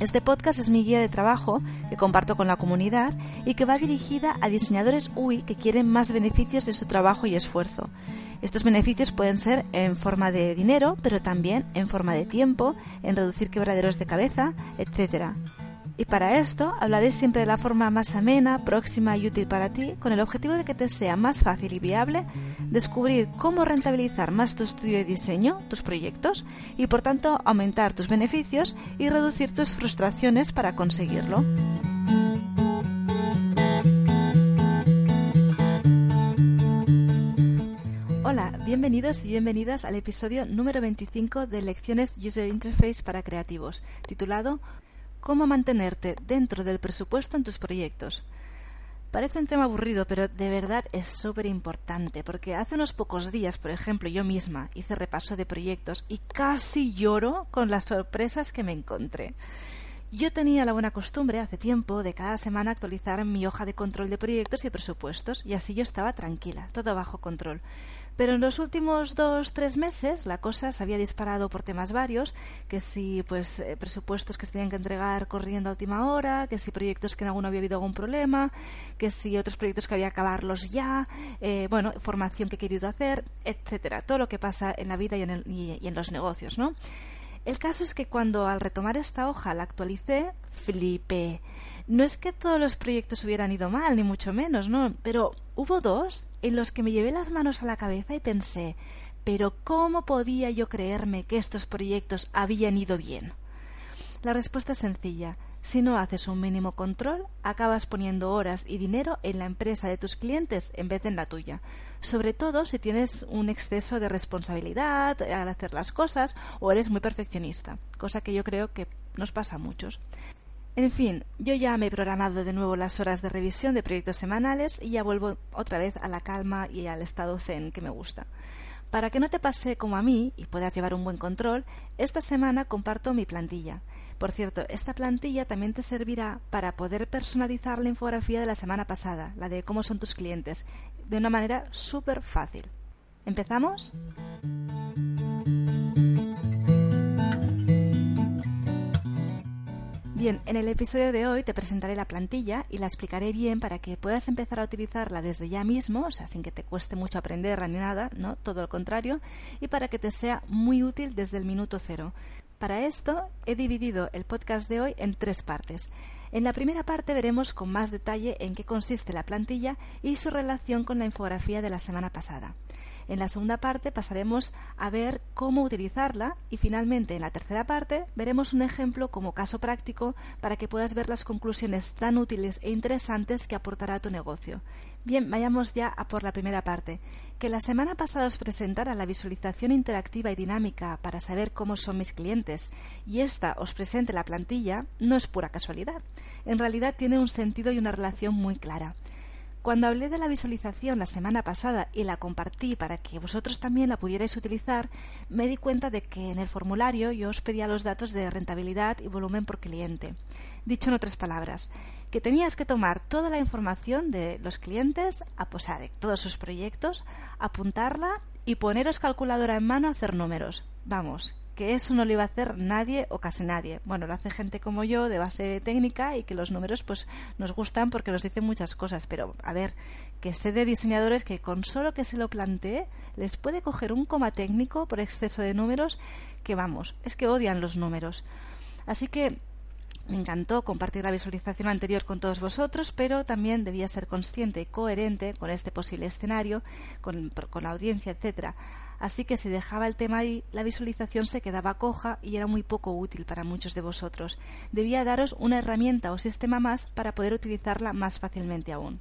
Este podcast es mi guía de trabajo que comparto con la comunidad y que va dirigida a diseñadores UI que quieren más beneficios de su trabajo y esfuerzo. Estos beneficios pueden ser en forma de dinero, pero también en forma de tiempo, en reducir quebraderos de cabeza, etc. Y para esto hablaré siempre de la forma más amena, próxima y útil para ti, con el objetivo de que te sea más fácil y viable descubrir cómo rentabilizar más tu estudio de diseño, tus proyectos, y por tanto aumentar tus beneficios y reducir tus frustraciones para conseguirlo. Hola, bienvenidos y bienvenidas al episodio número 25 de Lecciones User Interface para Creativos, titulado cómo mantenerte dentro del presupuesto en tus proyectos. Parece un tema aburrido, pero de verdad es súper importante, porque hace unos pocos días, por ejemplo, yo misma hice repaso de proyectos y casi lloro con las sorpresas que me encontré. Yo tenía la buena costumbre hace tiempo de cada semana actualizar mi hoja de control de proyectos y presupuestos, y así yo estaba tranquila, todo bajo control. Pero en los últimos dos, tres meses la cosa se había disparado por temas varios, que si pues eh, presupuestos que se tenían que entregar corriendo a última hora, que si proyectos que en alguno había habido algún problema, que si otros proyectos que había que acabarlos ya, eh, bueno, formación que he querido hacer, etcétera, todo lo que pasa en la vida y en, y en los negocios, ¿no? El caso es que cuando al retomar esta hoja la actualicé, flipé no es que todos los proyectos hubieran ido mal, ni mucho menos, ¿no? Pero hubo dos en los que me llevé las manos a la cabeza y pensé, pero ¿cómo podía yo creerme que estos proyectos habían ido bien? La respuesta es sencilla. Si no haces un mínimo control, acabas poniendo horas y dinero en la empresa de tus clientes en vez de en la tuya. Sobre todo si tienes un exceso de responsabilidad al hacer las cosas o eres muy perfeccionista, cosa que yo creo que nos pasa a muchos. En fin, yo ya me he programado de nuevo las horas de revisión de proyectos semanales y ya vuelvo otra vez a la calma y al estado zen que me gusta. Para que no te pase como a mí y puedas llevar un buen control, esta semana comparto mi plantilla. Por cierto, esta plantilla también te servirá para poder personalizar la infografía de la semana pasada, la de cómo son tus clientes, de una manera súper fácil. ¿Empezamos? Bien, en el episodio de hoy te presentaré la plantilla y la explicaré bien para que puedas empezar a utilizarla desde ya mismo, o sea, sin que te cueste mucho aprenderla ni nada, ¿no? Todo lo contrario, y para que te sea muy útil desde el minuto cero. Para esto he dividido el podcast de hoy en tres partes. En la primera parte veremos con más detalle en qué consiste la plantilla y su relación con la infografía de la semana pasada. En la segunda parte pasaremos a ver cómo utilizarla y finalmente en la tercera parte veremos un ejemplo como caso práctico para que puedas ver las conclusiones tan útiles e interesantes que aportará a tu negocio. Bien, vayamos ya a por la primera parte. Que la semana pasada os presentara la visualización interactiva y dinámica para saber cómo son mis clientes y esta os presente la plantilla no es pura casualidad. En realidad tiene un sentido y una relación muy clara. Cuando hablé de la visualización la semana pasada y la compartí para que vosotros también la pudierais utilizar, me di cuenta de que en el formulario yo os pedía los datos de rentabilidad y volumen por cliente. Dicho en otras palabras, que tenías que tomar toda la información de los clientes, o de todos sus proyectos, apuntarla y poneros calculadora en mano a hacer números. Vamos, que eso no lo iba a hacer nadie o casi nadie. Bueno, lo hace gente como yo de base técnica y que los números pues nos gustan porque nos dicen muchas cosas, pero a ver, que sé de diseñadores que con solo que se lo plantee les puede coger un coma técnico por exceso de números que vamos, es que odian los números. Así que me encantó compartir la visualización anterior con todos vosotros, pero también debía ser consciente y coherente con este posible escenario, con, con la audiencia, etcétera así que si dejaba el tema ahí, la visualización se quedaba coja y era muy poco útil para muchos de vosotros. Debía daros una herramienta o sistema más para poder utilizarla más fácilmente aún.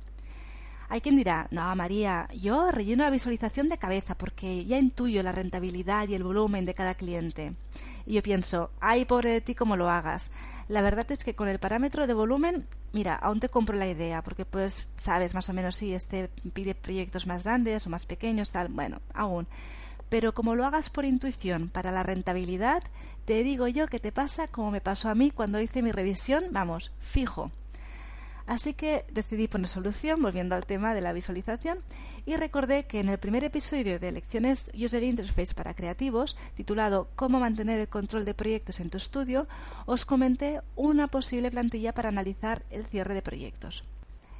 Hay quien dirá, no, María, yo relleno la visualización de cabeza porque ya intuyo la rentabilidad y el volumen de cada cliente. Y yo pienso, ay, pobre de ti, cómo lo hagas. La verdad es que con el parámetro de volumen, mira, aún te compro la idea, porque pues sabes más o menos si este pide proyectos más grandes o más pequeños, tal, bueno, aún. Pero como lo hagas por intuición para la rentabilidad, te digo yo que te pasa como me pasó a mí cuando hice mi revisión, vamos, fijo. Así que decidí poner solución, volviendo al tema de la visualización, y recordé que en el primer episodio de Lecciones User Interface para Creativos, titulado Cómo mantener el control de proyectos en tu estudio, os comenté una posible plantilla para analizar el cierre de proyectos.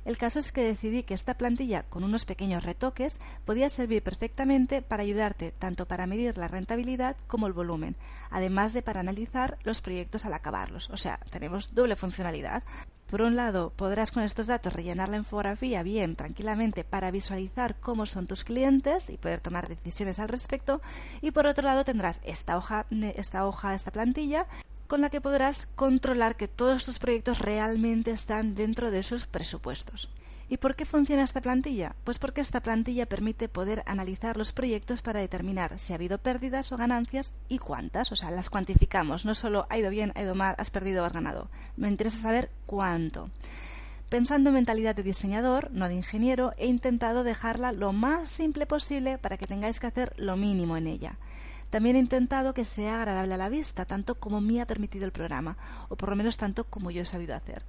El caso es que decidí que esta plantilla, con unos pequeños retoques, podía servir perfectamente para ayudarte tanto para medir la rentabilidad como el volumen, además de para analizar los proyectos al acabarlos. O sea, tenemos doble funcionalidad. Por un lado, podrás con estos datos rellenar la infografía bien, tranquilamente, para visualizar cómo son tus clientes y poder tomar decisiones al respecto. Y por otro lado, tendrás esta hoja, esta hoja, esta plantilla, con la que podrás controlar que todos tus proyectos realmente están dentro de esos presupuestos. ¿Y por qué funciona esta plantilla? Pues porque esta plantilla permite poder analizar los proyectos para determinar si ha habido pérdidas o ganancias y cuántas. O sea, las cuantificamos. No solo ha ido bien, ha ido mal, has perdido o has ganado. Me interesa saber cuánto. Pensando en mentalidad de diseñador, no de ingeniero, he intentado dejarla lo más simple posible para que tengáis que hacer lo mínimo en ella. También he intentado que sea agradable a la vista, tanto como me ha permitido el programa, o por lo menos tanto como yo he sabido hacer.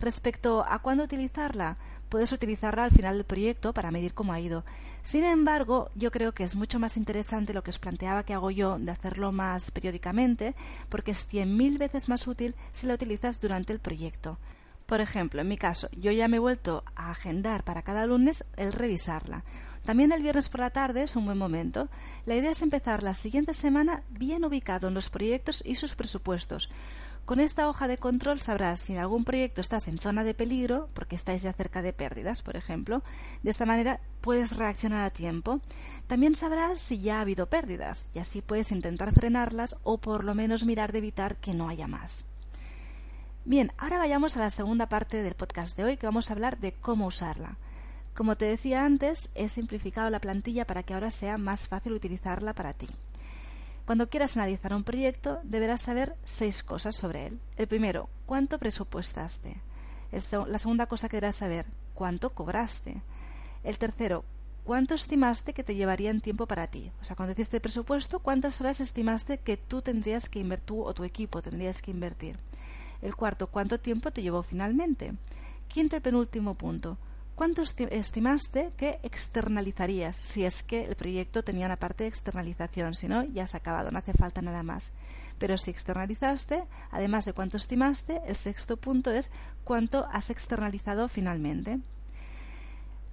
Respecto a cuándo utilizarla, puedes utilizarla al final del proyecto para medir cómo ha ido. Sin embargo, yo creo que es mucho más interesante lo que os planteaba que hago yo de hacerlo más periódicamente, porque es cien mil veces más útil si la utilizas durante el proyecto. Por ejemplo, en mi caso, yo ya me he vuelto a agendar para cada lunes el revisarla. También el viernes por la tarde es un buen momento. La idea es empezar la siguiente semana bien ubicado en los proyectos y sus presupuestos. Con esta hoja de control sabrás si en algún proyecto estás en zona de peligro, porque estáis ya cerca de pérdidas, por ejemplo. De esta manera puedes reaccionar a tiempo. También sabrás si ya ha habido pérdidas, y así puedes intentar frenarlas o por lo menos mirar de evitar que no haya más. Bien, ahora vayamos a la segunda parte del podcast de hoy, que vamos a hablar de cómo usarla. Como te decía antes, he simplificado la plantilla para que ahora sea más fácil utilizarla para ti. Cuando quieras analizar un proyecto, deberás saber seis cosas sobre él. El primero, ¿cuánto presupuestaste? la segunda cosa que deberás saber, ¿cuánto cobraste? El tercero, ¿cuánto estimaste que te llevaría en tiempo para ti? O sea, cuando hiciste presupuesto, ¿cuántas horas estimaste que tú tendrías que invertir, o tu equipo tendrías que invertir? El cuarto, ¿cuánto tiempo te llevó finalmente? Quinto y penúltimo punto, ¿Cuánto estimaste que externalizarías si es que el proyecto tenía una parte de externalización? Si no, ya se ha acabado, no hace falta nada más. Pero si externalizaste, además de cuánto estimaste, el sexto punto es cuánto has externalizado finalmente.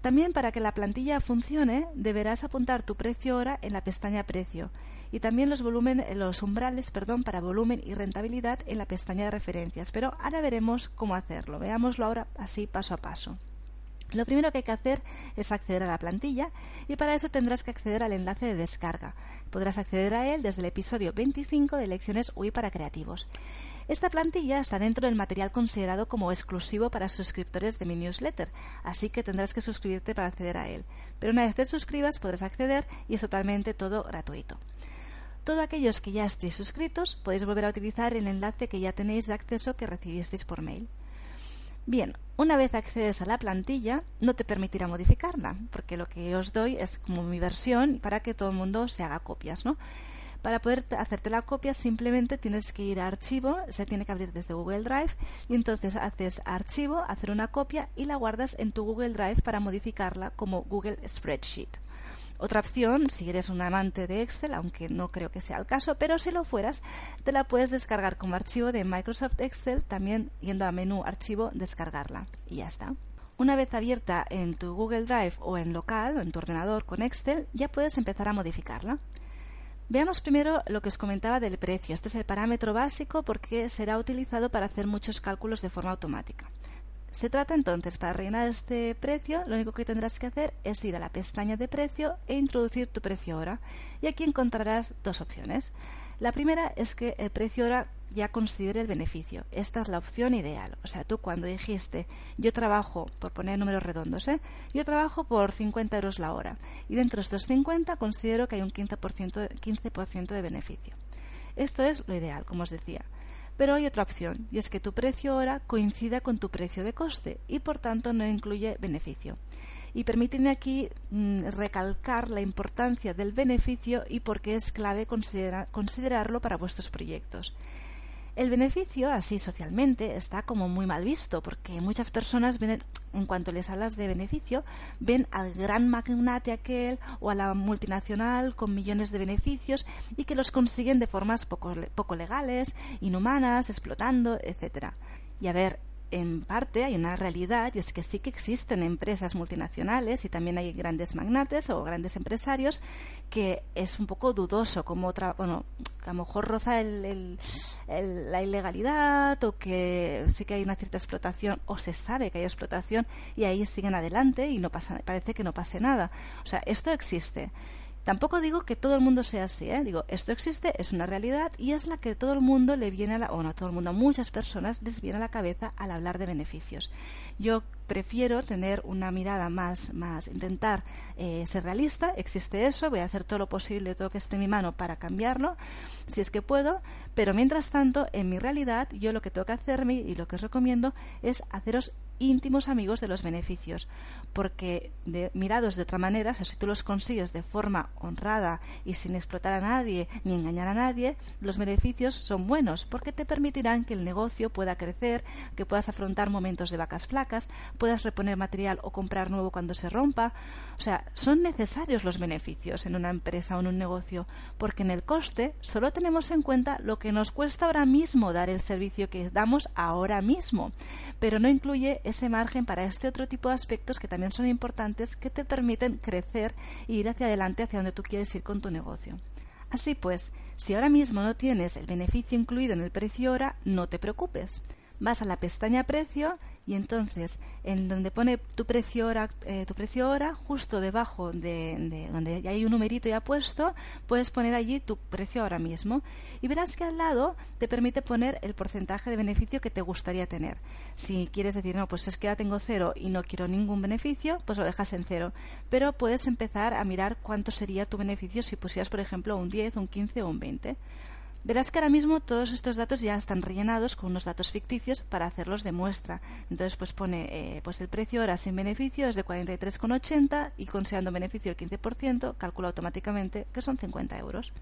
También para que la plantilla funcione, deberás apuntar tu precio hora en la pestaña precio y también los, los umbrales perdón, para volumen y rentabilidad en la pestaña de referencias. Pero ahora veremos cómo hacerlo. Veámoslo ahora así paso a paso. Lo primero que hay que hacer es acceder a la plantilla y para eso tendrás que acceder al enlace de descarga. Podrás acceder a él desde el episodio 25 de Lecciones UI para Creativos. Esta plantilla está dentro del material considerado como exclusivo para suscriptores de mi newsletter, así que tendrás que suscribirte para acceder a él. Pero una vez te suscribas podrás acceder y es totalmente todo gratuito. Todos aquellos que ya estéis suscritos podéis volver a utilizar el enlace que ya tenéis de acceso que recibisteis por mail. Bien, una vez accedes a la plantilla, no te permitirá modificarla, porque lo que os doy es como mi versión para que todo el mundo se haga copias, ¿no? Para poder hacerte la copia simplemente tienes que ir a archivo, se tiene que abrir desde Google Drive y entonces haces archivo, hacer una copia y la guardas en tu Google Drive para modificarla como Google Spreadsheet. Otra opción, si eres un amante de Excel, aunque no creo que sea el caso, pero si lo fueras, te la puedes descargar como archivo de Microsoft Excel, también yendo a menú archivo, descargarla. Y ya está. Una vez abierta en tu Google Drive o en local o en tu ordenador con Excel, ya puedes empezar a modificarla. Veamos primero lo que os comentaba del precio. Este es el parámetro básico porque será utilizado para hacer muchos cálculos de forma automática. Se trata entonces, para rellenar este precio, lo único que tendrás que hacer es ir a la pestaña de precio e introducir tu precio hora. Y aquí encontrarás dos opciones. La primera es que el precio hora ya considere el beneficio. Esta es la opción ideal. O sea, tú cuando dijiste, yo trabajo, por poner números redondos, ¿eh? yo trabajo por 50 euros la hora y dentro de estos 50 considero que hay un 15%, 15 de beneficio. Esto es lo ideal, como os decía. Pero hay otra opción, y es que tu precio hora coincida con tu precio de coste y por tanto no incluye beneficio. Y permíteme aquí mm, recalcar la importancia del beneficio y por qué es clave considerarlo para vuestros proyectos. El beneficio, así socialmente, está como muy mal visto, porque muchas personas ven, en cuanto les hablas de beneficio, ven al gran magnate aquel o a la multinacional con millones de beneficios y que los consiguen de formas poco, poco legales, inhumanas, explotando, etc. Y a ver, en parte hay una realidad y es que sí que existen empresas multinacionales y también hay grandes magnates o grandes empresarios que es un poco dudoso como otra bueno que a lo mejor roza el, la ilegalidad o que sí que hay una cierta explotación o se sabe que hay explotación y ahí siguen adelante y no pasa parece que no pase nada. O sea esto existe Tampoco digo que todo el mundo sea así, ¿eh? digo, esto existe, es una realidad y es la que todo el mundo le viene a la, o no todo el mundo, a muchas personas les viene a la cabeza al hablar de beneficios. Yo prefiero tener una mirada más, más intentar eh, ser realista, existe eso, voy a hacer todo lo posible, todo lo que esté en mi mano para cambiarlo, si es que puedo, pero mientras tanto, en mi realidad, yo lo que tengo que hacerme y lo que os recomiendo es haceros íntimos amigos de los beneficios, porque de, mirados de otra manera, si tú los consigues de forma honrada y sin explotar a nadie ni engañar a nadie, los beneficios son buenos, porque te permitirán que el negocio pueda crecer, que puedas afrontar momentos de vacas flacas, puedas reponer material o comprar nuevo cuando se rompa. O sea, son necesarios los beneficios en una empresa o en un negocio, porque en el coste solo tenemos en cuenta lo que nos cuesta ahora mismo dar el servicio que damos ahora mismo, pero no incluye ese margen para este otro tipo de aspectos que también son importantes que te permiten crecer e ir hacia adelante hacia donde tú quieres ir con tu negocio. Así pues, si ahora mismo no tienes el beneficio incluido en el precio hora, no te preocupes vas a la pestaña precio y entonces en donde pone tu precio hora, eh, tu precio hora justo debajo de, donde ya hay un numerito ya puesto, puedes poner allí tu precio ahora mismo y verás que al lado te permite poner el porcentaje de beneficio que te gustaría tener. Si quieres decir, no, pues es que ya tengo cero y no quiero ningún beneficio, pues lo dejas en cero. Pero puedes empezar a mirar cuánto sería tu beneficio si pusieras, por ejemplo, un 10, un 15 o un 20. Verás que ahora mismo todos estos datos ya están rellenados con unos datos ficticios para hacerlos de muestra. Entonces, pues pone eh, pues el precio hora sin beneficio es de 43,80 y considerando beneficio el 15%, calcula automáticamente que son 50 euros.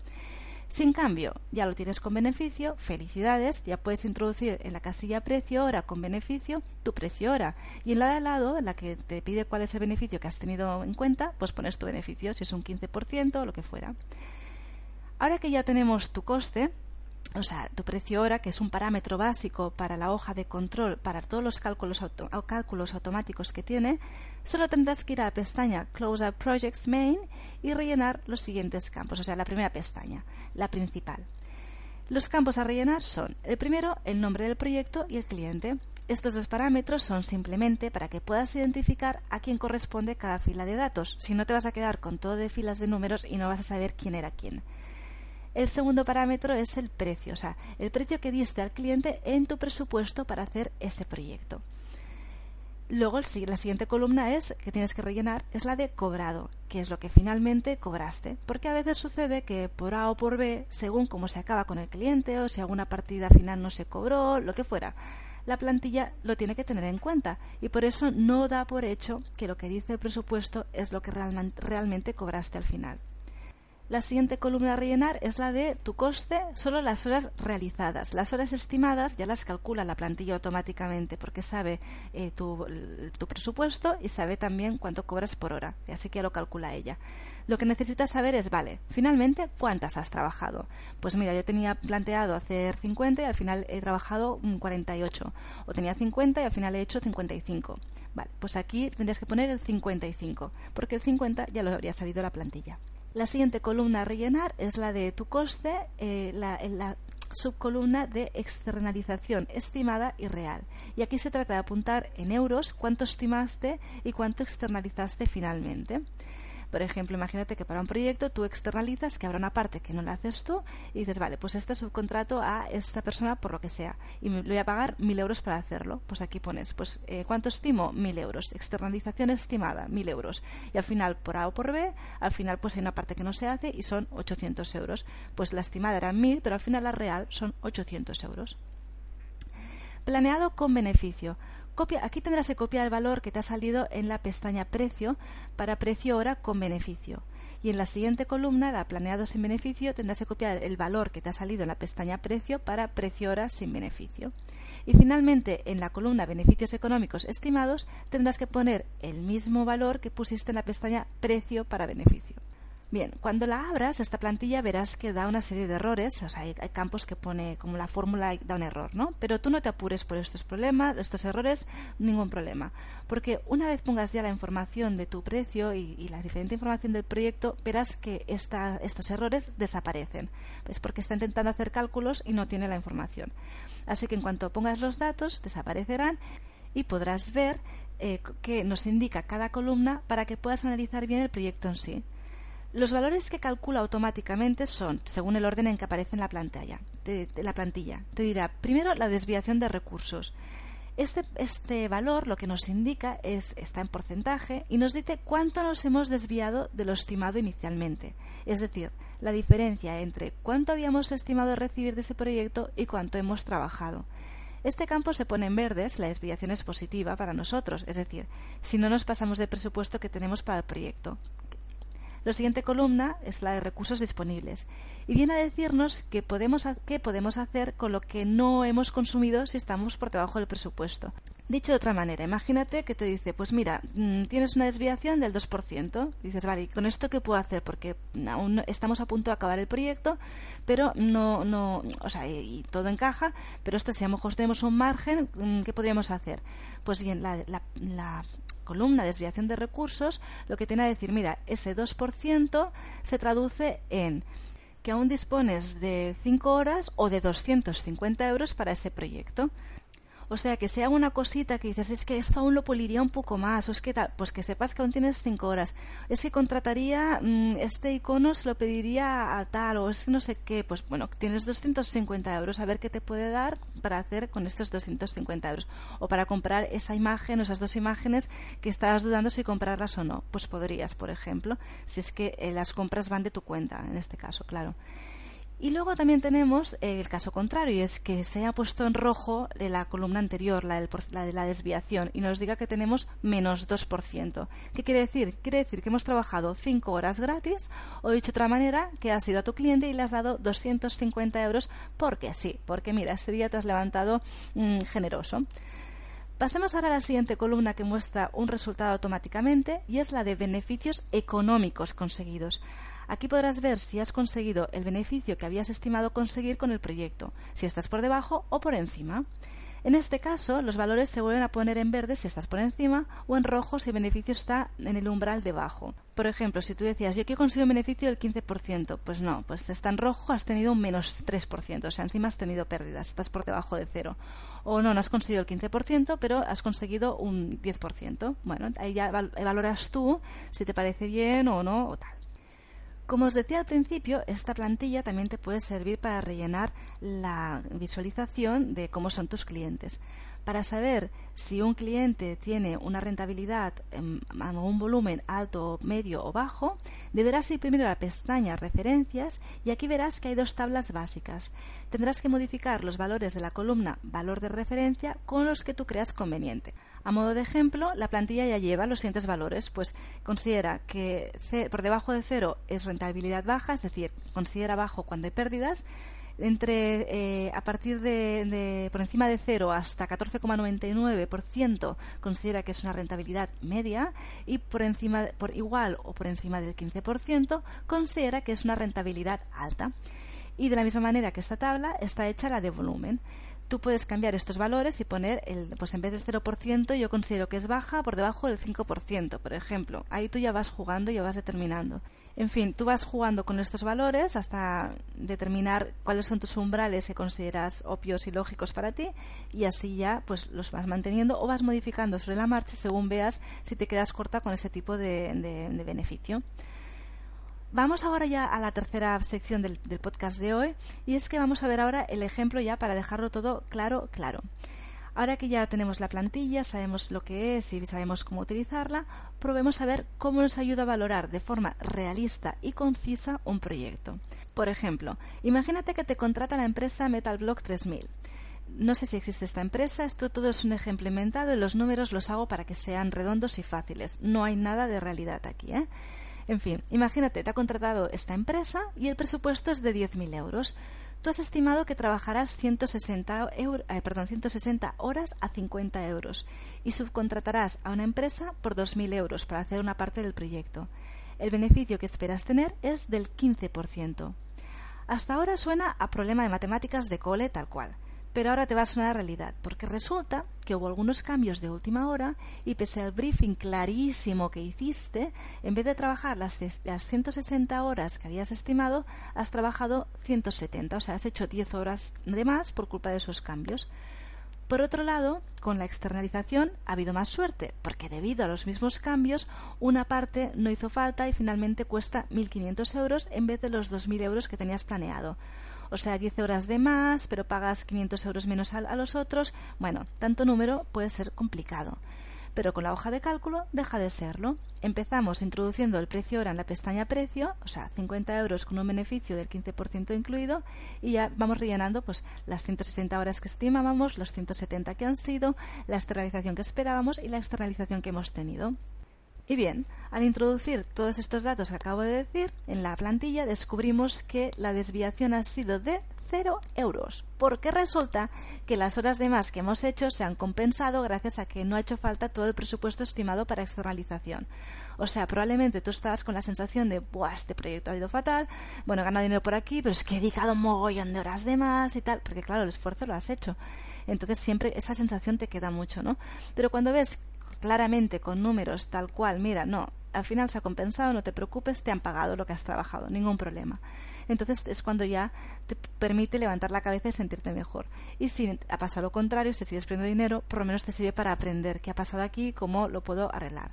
Sin cambio, ya lo tienes con beneficio, felicidades, ya puedes introducir en la casilla precio hora con beneficio tu precio hora y en la de al lado, en la que te pide cuál es el beneficio que has tenido en cuenta, pues pones tu beneficio, si es un 15% o lo que fuera. Ahora que ya tenemos tu coste, o sea, tu precio hora, que es un parámetro básico para la hoja de control, para todos los cálculos, cálculos automáticos que tiene, solo tendrás que ir a la pestaña Close Up Projects Main y rellenar los siguientes campos, o sea, la primera pestaña, la principal. Los campos a rellenar son, el primero, el nombre del proyecto y el cliente. Estos dos parámetros son simplemente para que puedas identificar a quién corresponde cada fila de datos. Si no te vas a quedar con todo de filas de números y no vas a saber quién era quién. El segundo parámetro es el precio, o sea, el precio que diste al cliente en tu presupuesto para hacer ese proyecto. Luego la siguiente columna es que tienes que rellenar es la de cobrado, que es lo que finalmente cobraste, porque a veces sucede que por A o por B, según cómo se acaba con el cliente o si alguna partida final no se cobró, lo que fuera, la plantilla lo tiene que tener en cuenta y por eso no da por hecho que lo que dice el presupuesto es lo que realmente cobraste al final. La siguiente columna a rellenar es la de tu coste, solo las horas realizadas. Las horas estimadas ya las calcula la plantilla automáticamente porque sabe eh, tu, presupuesto y sabe también cuánto cobras por hora. Así que lo calcula ella. Lo que necesitas saber es, vale, finalmente, ¿cuántas has trabajado? Pues mira, yo tenía planteado hacer 50 y al final he trabajado 48. O tenía 50 y al final he hecho 55. Vale, pues aquí tendrías que poner el 55, porque el 50 ya lo habría salido la plantilla. La siguiente columna a rellenar es la de tu coste, eh, la, la subcolumna de externalización estimada y real. Y aquí se trata de apuntar en euros cuánto estimaste y cuánto externalizaste finalmente. Por ejemplo, imagínate que para un proyecto tú externalizas que habrá una parte que no la haces tú y dices, vale, pues este subcontrato a esta persona por lo que sea y me voy a pagar mil euros para hacerlo. Pues aquí pones, pues, eh, ¿cuánto estimo? Mil euros. Externalización estimada, mil euros. Y al final, por A o por B, al final pues hay una parte que no se hace y son 800 euros. Pues la estimada era mil, pero al final la real son 800 euros. Planeado con beneficio. Aquí tendrás que copiar el valor que te ha salido en la pestaña Precio para precio hora con beneficio. Y en la siguiente columna, la planeado sin beneficio, tendrás que copiar el valor que te ha salido en la pestaña Precio para precio hora sin beneficio. Y finalmente, en la columna Beneficios económicos estimados, tendrás que poner el mismo valor que pusiste en la pestaña Precio para beneficio. Bien, cuando la abras, esta plantilla verás que da una serie de errores, o sea, hay, campos que pone como la fórmula da un error, ¿no? Pero tú no te apures por estos problemas, estos errores, ningún problema, porque una vez pongas ya la información de tu precio y, la diferente información del proyecto, verás que estos errores desaparecen. Es porque está intentando hacer cálculos y no tiene la información. Así que en cuanto pongas los datos, desaparecerán y podrás ver eh, qué nos indica cada columna para que puedas analizar bien el proyecto en sí. Los valores que calcula automáticamente son, según el orden en que aparece en la plantilla. De, la plantilla. Te dirá, primero, la desviación de recursos. Este, este, valor lo que nos indica es, está en porcentaje y nos dice cuánto nos hemos desviado de lo estimado inicialmente. Es decir, la diferencia entre cuánto habíamos estimado recibir de ese proyecto y cuánto hemos trabajado. Este campo se pone en verdes, la desviación es positiva para nosotros, es decir, si no nos pasamos del presupuesto que tenemos para el proyecto. La siguiente columna es la de recursos disponibles y viene a decirnos qué podemos, qué podemos hacer con lo que no hemos consumido si estamos por debajo del presupuesto. Dicho de otra manera, imagínate que te dice, pues mira, mm, tienes una desviación del 2%. Dices, vale, ¿y con esto qué puedo hacer? Porque aún estamos a punto de acabar el proyecto, pero no, no, o sea, y, todo encaja, pero esto si a lo mejor tenemos un margen, mm, ¿qué podríamos hacer? Pues bien, la, la columna desviación de recursos, lo que tiene a decir, mira, ese 2% se traduce en que aún dispones de 5 horas o de 250 euros para ese proyecto. O sea, que sea una cosita que dices, es que esto aún lo puliría un poco más, o es que tal, pues que sepas que aún tienes cinco horas. Es que contrataría mm, este icono, se lo pediría a tal, o es que no sé qué, pues bueno, tienes 250 euros, a ver qué te puede dar para hacer con estos 250 euros. O para comprar esa imagen o esas dos imágenes que estabas dudando si comprarlas o no. Pues podrías, por ejemplo, si es que eh, las compras van de tu cuenta, en este caso, claro. Y luego también tenemos el caso contrario, y es que se haya puesto en rojo la columna anterior, la, de la desviación, y nos diga que tenemos menos 2%. ¿Qué quiere decir? Quiere decir que hemos trabajado 5 horas gratis, o dicho de otra manera, que has ido a tu cliente y le has dado 250 euros porque sí, porque mira, ese día te has levantado mm, generoso. Pasemos ahora a la siguiente columna que muestra un resultado automáticamente y es la de beneficios económicos conseguidos. Aquí podrás ver si has conseguido el beneficio que habías estimado conseguir con el proyecto, si estás por debajo o por encima. En este caso, los valores se vuelven a poner en verde si estás por encima o en rojo si el beneficio está en el umbral debajo. Por ejemplo, si tú decías, yo quiero conseguir un beneficio del 15%, pues no, pues está en rojo, has tenido un menos 3%, o sea, encima has tenido pérdidas, estás por debajo de cero. O no, no has conseguido el 15%, pero has conseguido un 10%. Bueno, ahí ya valoras tú si te parece bien o no o tal. Como os decía al principio, esta plantilla también te puede servir para rellenar la visualización de cómo son tus clientes. Para saber si un cliente tiene una rentabilidad o un volumen alto, medio o bajo, deberás ir primero a la pestaña Referencias y aquí verás que hay dos tablas básicas. Tendrás que modificar los valores de la columna Valor de referencia con los que tú creas conveniente. A modo de ejemplo, la plantilla ya lleva los siguientes valores, pues considera que por debajo de cero es rentabilidad baja, es decir, considera bajo cuando hay pérdidas, entre eh, a partir de, por encima de cero hasta 14,99% considera que es una rentabilidad media y por encima por igual o por encima del 15% considera que es una rentabilidad alta. Y de la misma manera que esta tabla está hecha la de volumen tú puedes cambiar estos valores y poner, el, pues en vez del 0%, yo considero que es baja por debajo del 5%, por ejemplo. Ahí tú ya vas jugando y ya vas determinando. En fin, tú vas jugando con estos valores hasta determinar cuáles son tus umbrales que consideras obvios y lógicos para ti y así ya pues los vas manteniendo o vas modificando sobre la marcha según veas si te quedas corta con ese tipo de, de beneficio. Vamos ahora ya a la tercera sección del, podcast de hoy y es que vamos a ver ahora el ejemplo ya para dejarlo todo claro, claro. Ahora que ya tenemos la plantilla, sabemos lo que es y sabemos cómo utilizarla, probemos a ver cómo nos ayuda a valorar de forma realista y concisa un proyecto. Por ejemplo, imagínate que te contrata la empresa MetalBlock 3000. No sé si existe esta empresa, esto todo es un ejemplo inventado y los números los hago para que sean redondos y fáciles. No hay nada de realidad aquí, ¿eh? En fin, imagínate, te ha contratado esta empresa y el presupuesto es de 10.000 euros. Tú has estimado que trabajarás 160, eh, perdón, 160 horas a 50 euros y subcontratarás a una empresa por 2.000 euros para hacer una parte del proyecto. El beneficio que esperas tener es del 15%. Hasta ahora suena a problema de matemáticas de cole tal cual. Pero ahora te va a sonar realidad, porque resulta que hubo algunos cambios de última hora y pese al briefing clarísimo que hiciste, en vez de trabajar las, las 160 horas que habías estimado, has trabajado 170, o sea, has hecho 10 horas de más por culpa de esos cambios. Por otro lado, con la externalización ha habido más suerte, porque debido a los mismos cambios, una parte no hizo falta y finalmente cuesta 1.500 euros en vez de los 2.000 euros que tenías planeado o sea, 10 horas de más, pero pagas 500 euros menos a, los otros. Bueno, tanto número puede ser complicado. Pero con la hoja de cálculo deja de serlo. Empezamos introduciendo el precio hora en la pestaña precio, o sea, 50 euros con un beneficio del 15% incluido, y ya vamos rellenando pues las 160 horas que estimábamos, los 170 que han sido, la externalización que esperábamos y la externalización que hemos tenido. Y bien, al introducir todos estos datos que acabo de decir en la plantilla, descubrimos que la desviación ha sido de 0 euros, porque resulta que las horas de más que hemos hecho se han compensado gracias a que no ha hecho falta todo el presupuesto estimado para externalización. O sea, probablemente tú estabas con la sensación de, Buah, este proyecto ha ido fatal, bueno, he ganado dinero por aquí, pero es que he dedicado un mogollón de horas de más y tal, porque claro, el esfuerzo lo has hecho. Entonces siempre esa sensación te queda mucho, ¿no? Pero cuando ves claramente con números tal cual, mira, no, al final se ha compensado, no te preocupes, te han pagado lo que has trabajado, ningún problema. Entonces es cuando ya te permite levantar la cabeza y sentirte mejor. Y si ha pasado lo contrario, si sigues perdiendo dinero, por lo menos te sirve para aprender qué ha pasado aquí cómo lo puedo arreglar.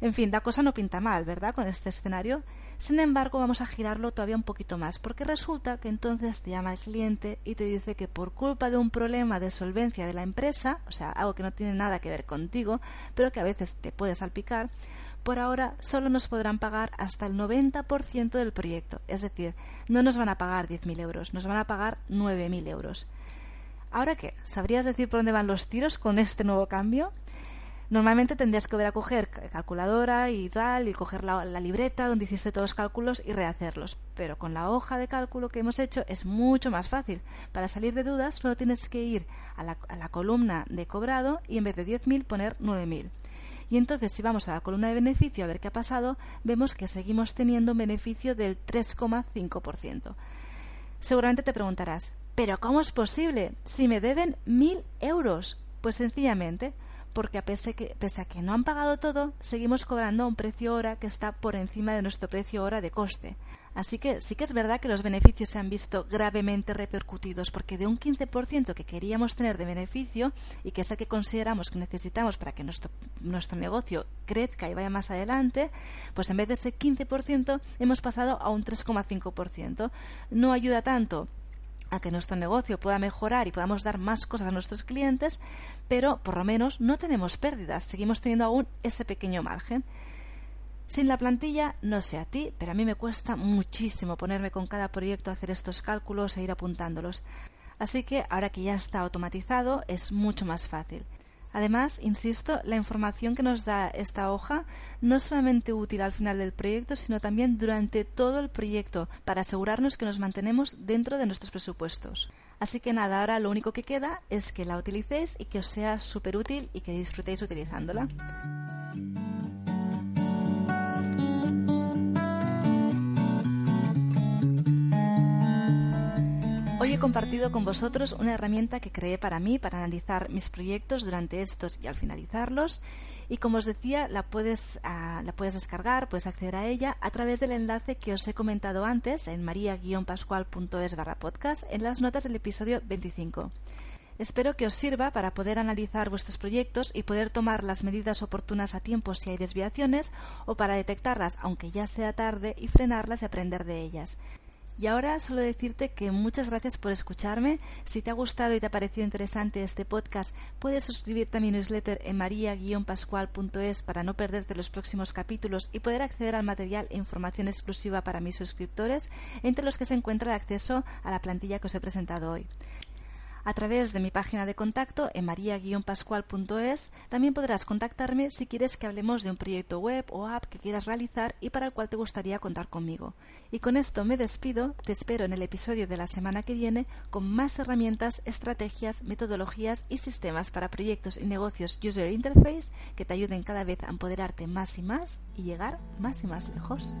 En fin, la cosa no pinta mal, ¿verdad? Con este escenario. Sin embargo, vamos a girarlo todavía un poquito más, porque resulta que entonces te llama el cliente y te dice que por culpa de un problema de solvencia de la empresa, o sea, algo que no tiene nada que ver contigo, pero que a veces te puede salpicar, por ahora solo nos podrán pagar hasta el 90% del proyecto. Es decir, no nos van a pagar 10.000 euros, nos van a pagar 9.000 euros. ¿Ahora qué? ¿Sabrías decir por dónde van los tiros con este nuevo cambio? Normalmente tendrías que volver a coger calculadora y tal, y coger la, libreta donde hiciste todos los cálculos y rehacerlos. Pero con la hoja de cálculo que hemos hecho es mucho más fácil. Para salir de dudas solo tienes que ir a la, a la columna de cobrado y en vez de 10.000 poner 9.000. Y entonces si vamos a la columna de beneficio a ver qué ha pasado, vemos que seguimos teniendo un beneficio del 3,5%. Seguramente te preguntarás, ¿pero cómo es posible si me deben 1.000 euros? Pues sencillamente porque a pese, que, pese a que no han pagado todo, seguimos cobrando un precio hora que está por encima de nuestro precio hora de coste. Así que sí que es verdad que los beneficios se han visto gravemente repercutidos, porque de un 15% que queríamos tener de beneficio y que es el que consideramos que necesitamos para que nuestro, nuestro negocio crezca y vaya más adelante, pues en vez de ese 15% hemos pasado a un 3,5%. No ayuda tanto a que nuestro negocio pueda mejorar y podamos dar más cosas a nuestros clientes, pero por lo menos no tenemos pérdidas, seguimos teniendo aún ese pequeño margen. Sin la plantilla, no sé a ti, pero a mí me cuesta muchísimo ponerme con cada proyecto a hacer estos cálculos e ir apuntándolos. Así que ahora que ya está automatizado es mucho más fácil. Además, insisto, la información que nos da esta hoja no es solamente útil al final del proyecto, sino también durante todo el proyecto, para asegurarnos que nos mantenemos dentro de nuestros presupuestos. Así que nada, ahora lo único que queda es que la utilicéis y que os sea súper útil y que disfrutéis utilizándola. Compartido con vosotros una herramienta que creé para mí para analizar mis proyectos durante estos y al finalizarlos. Y como os decía, la puedes, ah, la puedes descargar, puedes acceder a ella a través del enlace que os he comentado antes en maria-pascual.es barra podcast en las notas del episodio 25. Espero que os sirva para poder analizar vuestros proyectos y poder tomar las medidas oportunas a tiempo si hay desviaciones o para detectarlas aunque ya sea tarde y frenarlas y aprender de ellas. Y ahora solo decirte que muchas gracias por escucharme. Si te ha gustado y te ha parecido interesante este podcast, puedes suscribirte a mi newsletter en maria-pascual.es para no perderte los próximos capítulos y poder acceder al material e información exclusiva para mis suscriptores, entre los que se encuentra el acceso a la plantilla que os he presentado hoy. A través de mi página de contacto en maria-pascual.es también podrás contactarme si quieres que hablemos de un proyecto web o app que quieras realizar y para el cual te gustaría contar conmigo. Y con esto me despido, te espero en el episodio de la semana que viene con más herramientas, estrategias, metodologías y sistemas para proyectos y negocios User Interface que te ayuden cada vez a empoderarte más y más y llegar más y más lejos.